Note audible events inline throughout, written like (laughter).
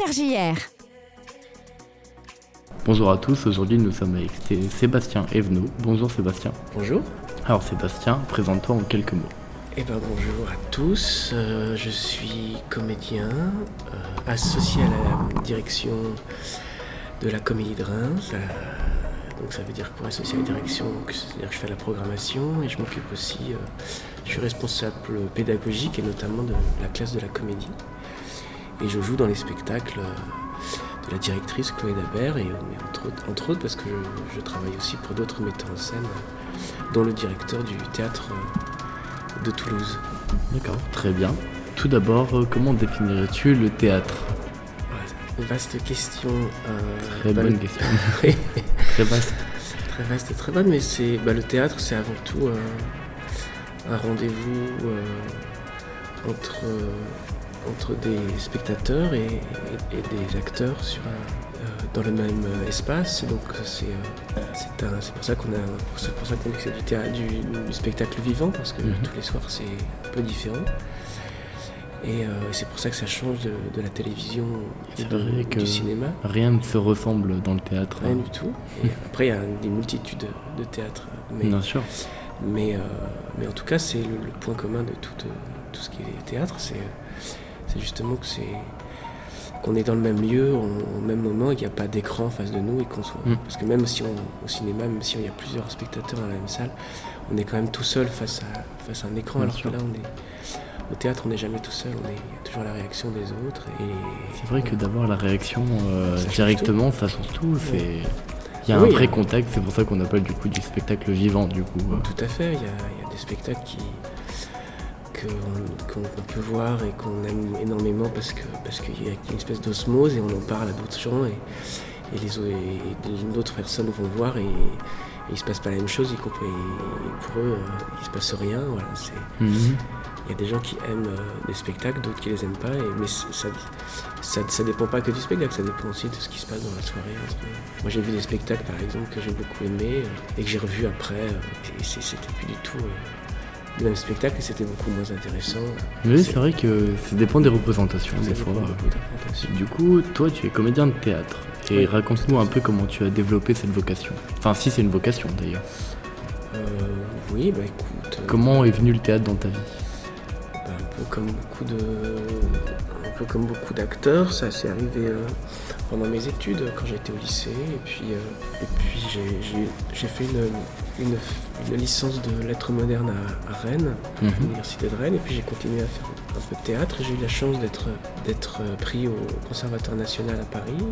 JR. Bonjour à tous, aujourd'hui nous sommes avec Sébastien Evenot. Bonjour Sébastien. Bonjour. Alors Sébastien, présente-toi en quelques mots. Eh ben bonjour à tous, euh, je suis comédien, euh, associé à la direction de la Comédie de Reims. donc ça veut dire pour associé à la direction, c'est-à-dire que je fais la programmation et je m'occupe aussi, euh, je suis responsable pédagogique et notamment de la classe de la comédie. Et je joue dans les spectacles de la directrice Chloé Dabert et entre, autres, parce que je, travaille aussi pour d'autres metteurs en scène, dont le directeur du théâtre de Toulouse. D'accord, très bien. Tout d'abord, euh, comment définirais-tu le théâtre? Vaste question. Euh, très bonne question. (laughs) très vaste. Très vaste et très bonne, mais c'est bah, le théâtre, c'est avant tout euh, un rendez-vous entre, entre des spectateurs et, des acteurs sur dans le même espace. Donc c'est pour ça qu'on a c'est pour ça qu'on dit du théâtre, du, spectacle vivant parce que mhm. tous les soirs c'est un peu différent. Et euh, c'est pour ça que ça change de, la télévision et du cinéma. Rien ne se ressemble dans le théâtre. Rien du tout. Et après, il y a des multitudes de théâtres. Mais, Bien sûr. Mais, euh, mais en tout cas, c'est le, point commun de tout, tout ce qui est théâtre. C'est justement que c'est qu'on est dans le même lieu, au même moment, il n'y a pas d'écran en face de nous et qu'on soit. Mm. Parce que même si on, au cinéma, même si il y a plusieurs spectateurs dans la même salle, on est quand même tout seul face à, face à un écran. alors que là, on est, au théâtre, on n'est jamais tout seul, on est, il y a toujours la réaction des autres. Et, c'est vrai que d'avoir la réaction euh, directement, ça change tout. C'est... Il y a un vrai contact, c'est pour ça qu'on appelle du coup du spectacle vivant du coup. Tout à fait, il y a, des spectacles qui, qu'on peut voir et qu'on aime énormément parce qu'il parce qu'il y a une espèce d'osmose et on en parle à d'autres gens et, et les d'autres personnes vont voir et, il se passe pas la même chose, y compris pour eux, euh, il se passe rien. Voilà, mhm. Il y a des gens qui aiment euh, des spectacles, d'autres qui les aiment pas, et, mais ça, ça, ça, dépend pas que du spectacle, ça dépend aussi de ce qui se passe dans la soirée. Moi j'ai vu des spectacles par exemple que j'ai beaucoup aimé euh, et que j'ai revu après, et c'était plus du tout le même spectacle et c'était beaucoup moins intéressant. Oui, c'est vrai que ça dépend des représentations des fois. Du coup, toi, tu es comédien de théâtre. Et raconte-nous un peu comment tu as développé cette vocation. Enfin, si c'est une vocation d'ailleurs. Euh, oui, bah écoute. Euh, comment est venu le théâtre dans ta vie? bah, Un peu comme beaucoup de, un peu comme beaucoup d'acteurs, ça s'est arrivé euh, pendant mes études quand j'étais au lycée et puis, et puis j'ai fait une, une, licence de lettres modernes à, Rennes, à mhm. l'université de Rennes et puis j'ai continué à faire un peu de théâtre. J'ai eu la chance d'être pris au Conservatoire national à Paris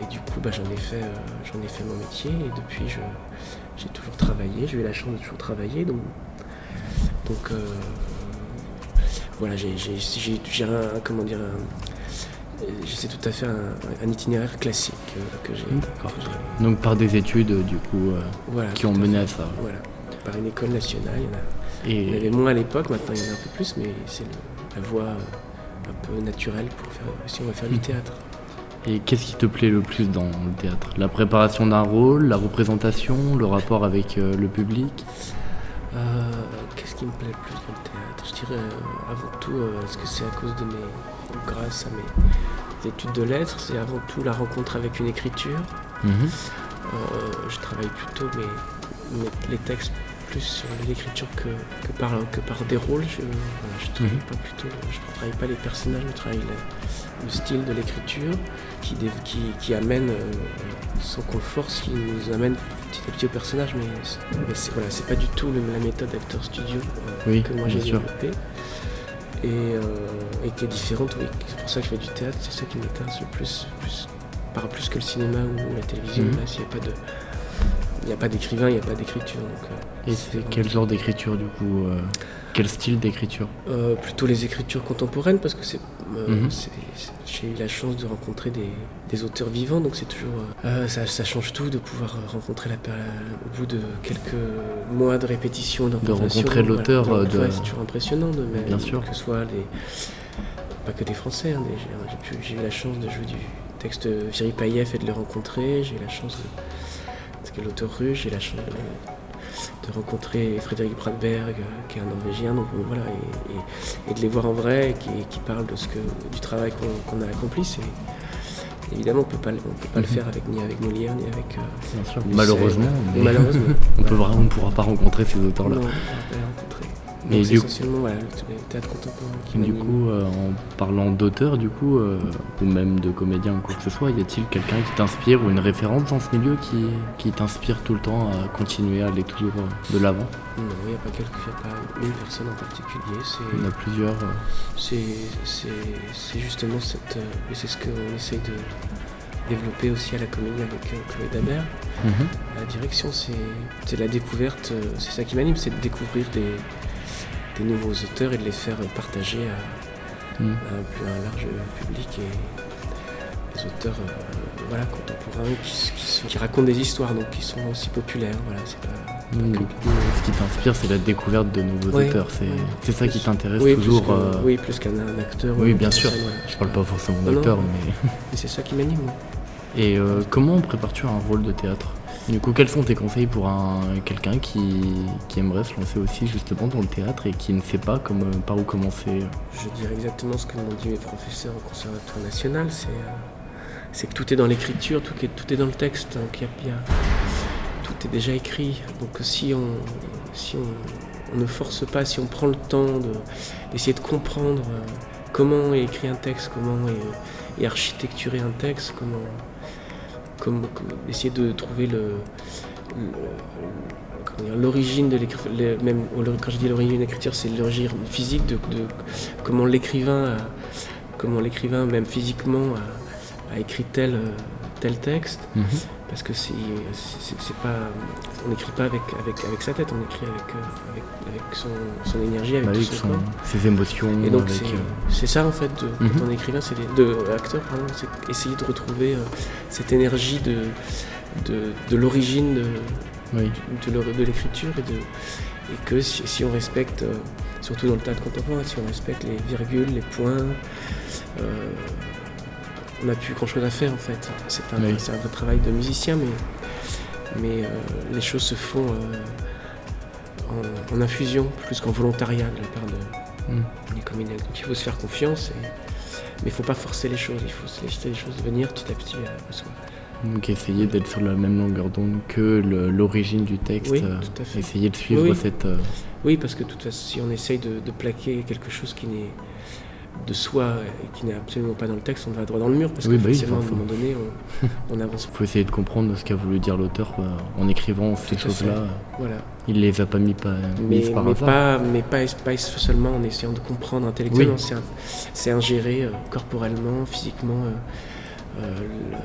et du coup, bah, j'en ai, fait, euh, j'en ai fait mon métier et depuis, j'ai toujours travaillé. J'ai eu la chance de toujours travailler. Donc, donc euh, voilà, j'ai un, comment dire, c'est tout à fait un, itinéraire classique euh, que j'ai. Donc par des études, du coup, qui ont mené à ça. Voilà, par une école nationale. Il y, en avait moins à l'époque, maintenant il y en a un peu plus, mais c'est la voie un peu naturelle pour faire, si on va faire du hmm. théâtre. Et qu'est-ce qui te plaît le plus dans le théâtre? La préparation d'un rôle, la représentation, le rapport avec euh, le public? Euh, Qu'est-ce qui me plaît le plus dans le théâtre? Je dirais euh, avant tout, est-ce que c'est à cause de mes. grâce à mes études de lettres, c'est avant tout la rencontre avec une écriture. Mhm. je travaille plutôt mes, les textes plus sur l'écriture que, par, que par des rôles. Je ne travaille, mhm. pas plutôt, je travaille pas les personnages, je travaille le style de l'écriture qui, qui, amène euh, son confort, qui nous amène petit à petit au personnage, mais, c'est voilà, pas du tout la méthode Actor Studio euh, que moi j'ai développée. Et, euh, et, qui est différente, c'est pour ça que je fais du théâtre, c'est ça qui m'intéresse le plus, plus, par plus que le cinéma ou la télévision, mhm. s'il n'y a pas de il n'y a pas d'écrivain, il n'y a pas d'écriture. Et c'est quel genre d'écriture du coup quel style d'écriture? Euh, Plutôt les écritures contemporaines parce que euh, mhm. j'ai eu la chance de rencontrer des, auteurs vivants, donc c'est toujours euh, ça, change tout de pouvoir rencontrer la, au bout de quelques mois de répétition, de rencontrer l'auteur. C'est toujours impressionnant, de, Bien sûr. que ce soit les pas que des Français. Hein, j'ai eu la chance de jouer du texte Viri Payev et de le rencontrer. J'ai eu la chance de parce que l'auteur russe, j'ai la chance de de rencontrer Frédéric Bradberg, euh, qui est un Norvégien, donc voilà, et, de les voir en vrai, qui, qui parlent de ce que, du travail qu'on a accompli, Évidemment, on peut pas, on peut pas le faire avec, ni avec Molière, ni avec. euh, Bien sûr. Mais Malheureusement, mais malheureusement. (laughs) on on pourra pas rencontrer ces auteurs-là. Mais du- essentiellement voilà, le, théâtre contemporain qui Du coup, euh, en parlant d'auteur, du coup, euh, ou même de comédien ou quoi que ce soit, y a-t-il quelqu'un qui t'inspire ou une référence dans ce milieu qui, qui t'inspire tout le temps à continuer à aller toujours euh, de l'avant? Non, il n'y a pas une personne en particulier. Il y en a plusieurs. c'est, justement cette, et c'est ce qu'on essaye de développer aussi à la comédie avec Chloé Dabert. mhm. La direction, c'est, c'est la découverte, c'est ça qui m'anime, c'est de découvrir des, des nouveaux auteurs et de les faire partager à, à un plus un large public et des auteurs euh, voilà, contemporains qui, s- qui, sont- qui racontent des histoires, donc qui sont aussi populaires. Voilà, c'est pas, Donc, du coup, ce qui t'inspire, c'est la découverte de nouveaux auteurs. C'est c'est ça qui t'intéresse oui, toujours. plus que- euh, oui, plus qu'un un acteur. ou oui, bien sûr. voilà. Je parle pas forcément d'acteur, mais. Mais c'est ça qui m'anime. Et euh, comment prépares-tu un rôle de théâtre? Du coup, quels sont tes conseils pour un quelqu'un qui, qui aimerait se lancer aussi justement dans le théâtre et qui ne sait pas euh, par où commencer? Je dirais exactement ce que m'ont dit mes professeurs au Conservatoire national, c'est euh, que tout est dans l'écriture, tout est, dans le texte. Donc il y a- tout est déjà écrit. Donc si on, si on, ne force pas, si on prend le temps de- d'essayer de comprendre comment est écrit un texte, comment est architecturé un texte, comment, comment essayer de trouver l'origine de l'écriture, quand je dis l'origine de l'écriture, c'est l'origine physique de, comment l'écrivain, a- comment l'écrivain même physiquement a, a écrit tel, euh, tel texte, Mhm. Parce que c'est, pas, on n'écrit pas avec, avec, avec sa tête, on écrit avec, euh, avec, avec son, son énergie, avec Bah tout oui, son, son- corps. ses émotions. Et donc c'est, euh, c'est ça en fait, de, Mhm. quand on est écrivain, c'est de acteur, pardon, c'est essayer de retrouver euh, cette énergie de, de, de l'origine de, oui. de, l'écriture et, de, et que si, si on respecte, euh, surtout dans le théâtre contemporain, si on respecte les virgules, les points, euh, on n'a plus grand chose à faire en fait. C'est un, Oui. un vrai travail de musicien, mais, mais euh, les choses se font euh, en, en infusion plus qu'en volontariat de la part de, Mm. des. Donc il faut se faire confiance, et- mais il ne faut pas forcer les choses, il faut se laisser les choses venir petit à petit à, à soi. Donc essayer d'être sur la même longueur d'onde que l'origine du texte. Oui, euh, tout à fait. Essayer de suivre Oui. cette. euh, Oui, parce que de toute façon, si on essaye de, de plaquer quelque chose qui n'est de soi et qui n'est absolument pas dans le texte, on va droit dans le mur, parce Oui, que bah oui, à un moment donné, on, (laughs) on n'avance pas. faut essayer de comprendre ce qu'a voulu dire l'auteur euh, en écrivant ces Tout choses-là. Voilà. Il les a pas mis, pas, Mais, par mais, hasard. pas, mais pas, pas seulement en essayant de comprendre intellectuellement, c'est ingéré euh, corporellement, physiquement. euh, euh, le-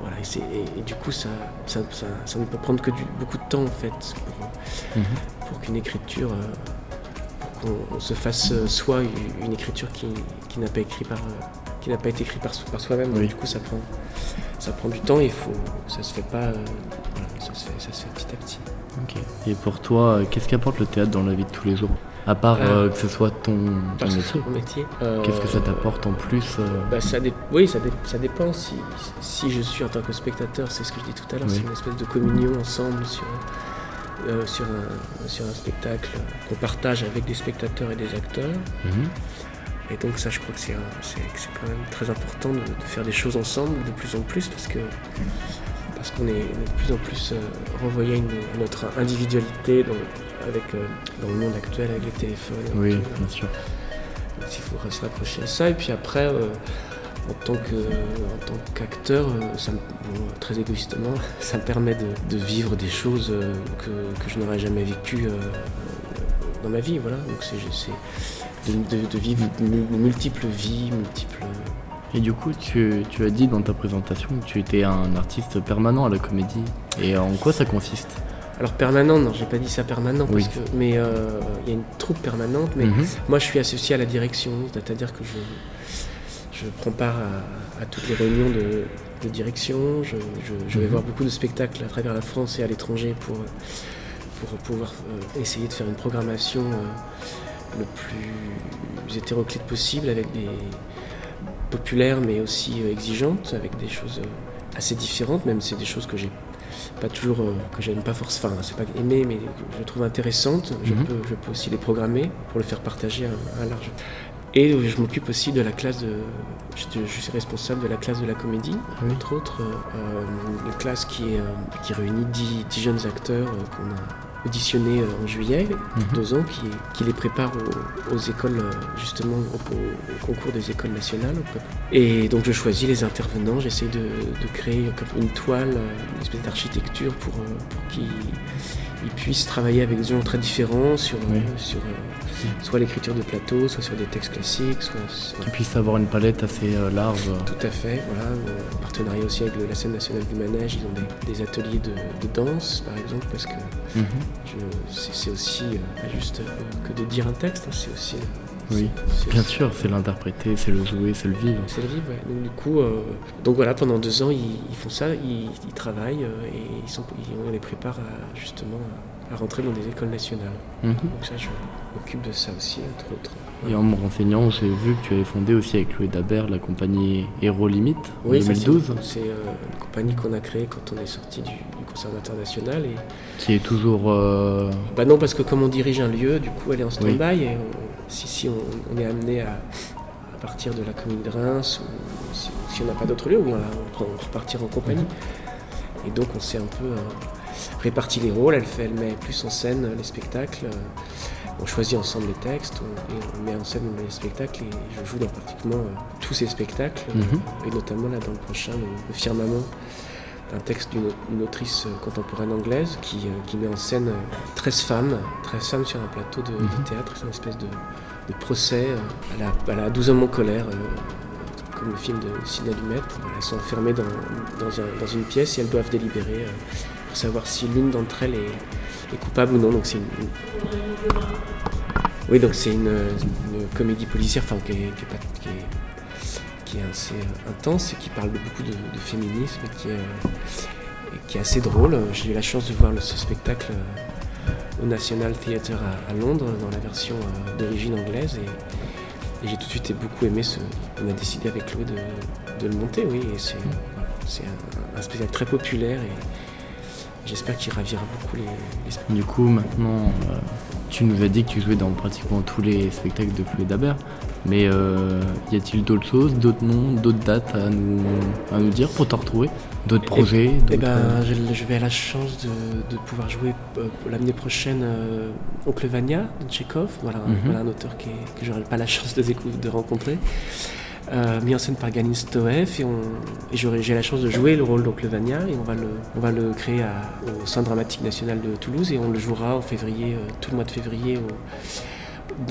voilà, et, c'est- et- et du coup, ça, ça, ça- ça ne peut prendre que du, beaucoup de temps, en fait, pour, Mhm. pour qu'une écriture, on se fasse soi une, écriture qui, qui n'a pas écrit par, qui n'a pas été écrite par, so- par soi-même. Donc Oui. du coup, ça prend, ça prend du temps et faut, ça se fait pas, euh, ça se fait, ça se fait petit à petit. Et pour toi, euh, qu'est-ce qu'apporte le théâtre dans la vie de tous les jours? À part euh, que ce soit ton, métier. Qu'est-ce que ça t'apporte en plus bah, ça dé- Oui, ça, dé- ça dépend. Si, si je suis en tant que spectateur, c'est ce que je dis tout à l'heure, Oui. c'est une espèce de communion ensemble sur, euh, sur, un, sur un spectacle qu'on partage avec des spectateurs et des acteurs. mhm. Et donc ça, je crois que c'est quand même très important de, de faire des choses ensemble de plus en plus parce que parce qu'on est de plus en plus euh, renvoyé à, une- à notre individualité dans, avec, euh, dans le monde actuel avec les téléphones. Oui, tout. bien sûr. Donc, il faut se rapprocher de ça. Et puis après, en tant que- en tant qu'acteur, euh, ça me- bon, très égoïstement, (laughs) ça me permet de, de vivre des choses euh, que, que je n'aurais jamais vécues euh, dans ma vie. Voilà. Donc c'est de, de- de vivre mu- multiples vies, multiples. Et du coup, tu, tu as dit dans ta présentation que tu étais un artiste permanent à la comédie. Et en quoi ça consiste? Alors permanent, non, j'ai pas dit ça permanent, Oui. parce que, mais euh, il y a une troupe permanente, mais Mhm. Moi, je suis associé à la direction, c'est-à-dire que je, je prends part à, à toutes les réunions de, de direction. Je, je- je vais Mhm. voir beaucoup de spectacles à travers la France et à l'étranger pour, pour pouvoir euh, essayer de faire une programmation euh, le plus hétéroclite possible avec des populaires mais aussi euh, exigeantes, avec des choses assez différentes, même si c'est des choses que j'ai pas toujours que j'aime pas forcément enfin c'est pas aimer mais que je trouve intéressantes je, Mhm. peux, je peux aussi les programmer pour le faire partager à, à un large Et je m'occupe aussi de la classe de. Je, je suis responsable de la classe de la comédie, Oui. entre autres. euh, une classe qui, est, euh, qui réunit 10, 10 jeunes acteurs euh, qu'on a auditionnés en juillet, Mhm. deux ans, qui, qui les préparent aux, aux écoles, justement, au, au concours des écoles nationales. Et donc je choisis les intervenants, j'essaie de, de créer comme une toile, une espèce d'architecture pour, pour qu'ils ils puissent travailler avec des gens très différents sur, euh, Oui. sur euh, soit l'écriture de plateau, soit sur des textes classiques, soit, soit- Qui puisse avoir une palette assez euh, large. tout à fait, voilà, en partenariat aussi avec la scène nationale du manège, ils ont des, des ateliers de, de danse par exemple, parce que Mhm. c'est aussi pas juste que de dire un texte, hein, c'est aussi. Oui, bien sûr, c'est l'interpréter, c'est le jouer, c'est le vivre. C'est le vivre, ouais. Donc du coup, euh, donc voilà, pendant deux ans, ils, ils font ça, ils, ils travaillent euh, et ils sont, ils- on les prépare à, justement à, rentrer dans des écoles nationales. Mhm. Donc ça, je m'occupe de ça aussi, entre autres. Et en me renseignant, j'ai vu que tu avais fondé aussi avec Louis Dabert la compagnie Héros Limite en Oui, ça, 2012, c'est c'est, euh, une compagnie qu'on a créée quand on est sorti du, du conservatoire national. Et, qui est toujours. euh, bah non, parce que comme on dirige un lieu, du coup, elle est en stand-by. Et on- si, si on, on est amené à, à partir de la commune de Reims, ou si, si on n'a pas d'autre lieu, oui, on, va- repartir en compagnie. Et donc, on s'est un peu euh, réparti les rôles. Elle, fait, elle met plus en scène euh, les spectacles. euh, on choisit ensemble les textes, on, et on met en scène les spectacles et je joue dans pratiquement euh, tous ces spectacles, Mhm. et notamment là dans le prochain, le, le Firmament, un texte d'une une autrice euh, contemporaine anglaise qui, euh, qui met en scène euh, 13 femmes, 13 femmes sur un plateau de, de Mhm. théâtre, c'est une espèce de, de procès euh, à, la, à la 12 hommes en colère, euh, comme le film de Sidney Lumet. Elles sont enfermées dans, dans, un- dans une pièce et elles doivent délibérer euh, pour savoir si l'une d'entre elles est, est coupable ou non. Donc c'est une, une- oui, donc c'est une, une comédie policière, enfin qui est, qui est pas- qui est- qui est assez euh, intense et qui parle de beaucoup de, de féminisme et qui est, euh, et qui est assez drôle. J'ai eu la chance de voir ce spectacle euh, au National Theatre à, à Londres dans la version d'origine anglaise et, et j'ai tout de suite beaucoup aimé ce. On a décidé avec Chloé de, de le monter, oui, et c'est c'est un, un spectacle très populaire et j'espère qu'il ravira beaucoup les, les Du coup, maintenant, euh, tu nous as dit que tu jouais dans pratiquement tous les spectacles de Chloé Dabert. Mais euh, y a-t-il d'autres choses, d'autres noms, d'autres dates à nous, à nous dire pour te retrouver? D'autres projets Eh d'autres, ben, euh, je, je vais à la chance de, de pouvoir jouer euh, l'année prochaine Oncle Vania de Tchekhov, voilà, un- Mhm. voilà un auteur qui que j'aurai pas la chance de, rencontrer, mis en scène par Ganin Stoev et, et j'ai la chance de jouer le rôle d'Oncle Vania et on va le, on va le créer à- au Centre dramatique national de Toulouse et on le jouera en février, tout le mois de février au,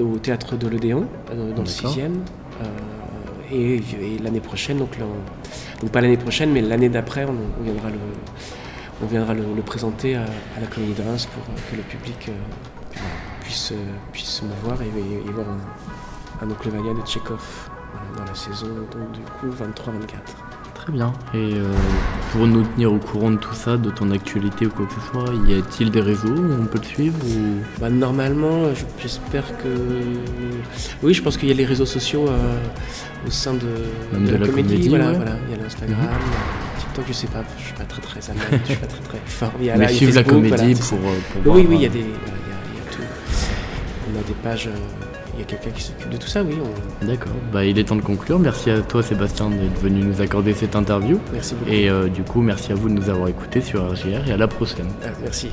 au théâtre de l'Odéon, euh, dans le D'accord. 6e. et et l'année prochaine, donc, là, on- donc pas l'année prochaine, mais l'année d'après, on, on viendra le, on viendra le, le présenter à, à la Comédie de Reims pour euh, que le public euh, puisse, euh, puisse me voir et, et- et voir un, un Oncle Vania de Tchekhov voilà, dans la saison donc, du coup 23-24. Très bien. Et euh, pour nous tenir au courant de tout ça, de ton actualité ou quoi que ce soit, y a-t-il des réseaux où on peut te suivre ou... Bah, normalement, je- j'espère que. Oui, je pense qu'il y a les réseaux sociaux euh, au sein de, Même de la comédie, voilà, ouais. voilà. Il y a l'Instagram, a TikTok, je sais pas, je suis pas très très analyste, je suis pas très très fort. Il y a Mais là, suivre la comédie voilà, pour, euh, pour Oui, voir, oui, il y a des, il y a, il y a tout. On a des pages. Il y a quelqu'un qui s'occupe de tout ça, oui. on- D'accord. Bah, il est temps de conclure. Merci à toi, Sébastien, d'être venu nous accorder cette interview. Merci beaucoup. Et euh, du coup, merci à vous de nous avoir écoutés sur RGR et à la prochaine. Ah, merci.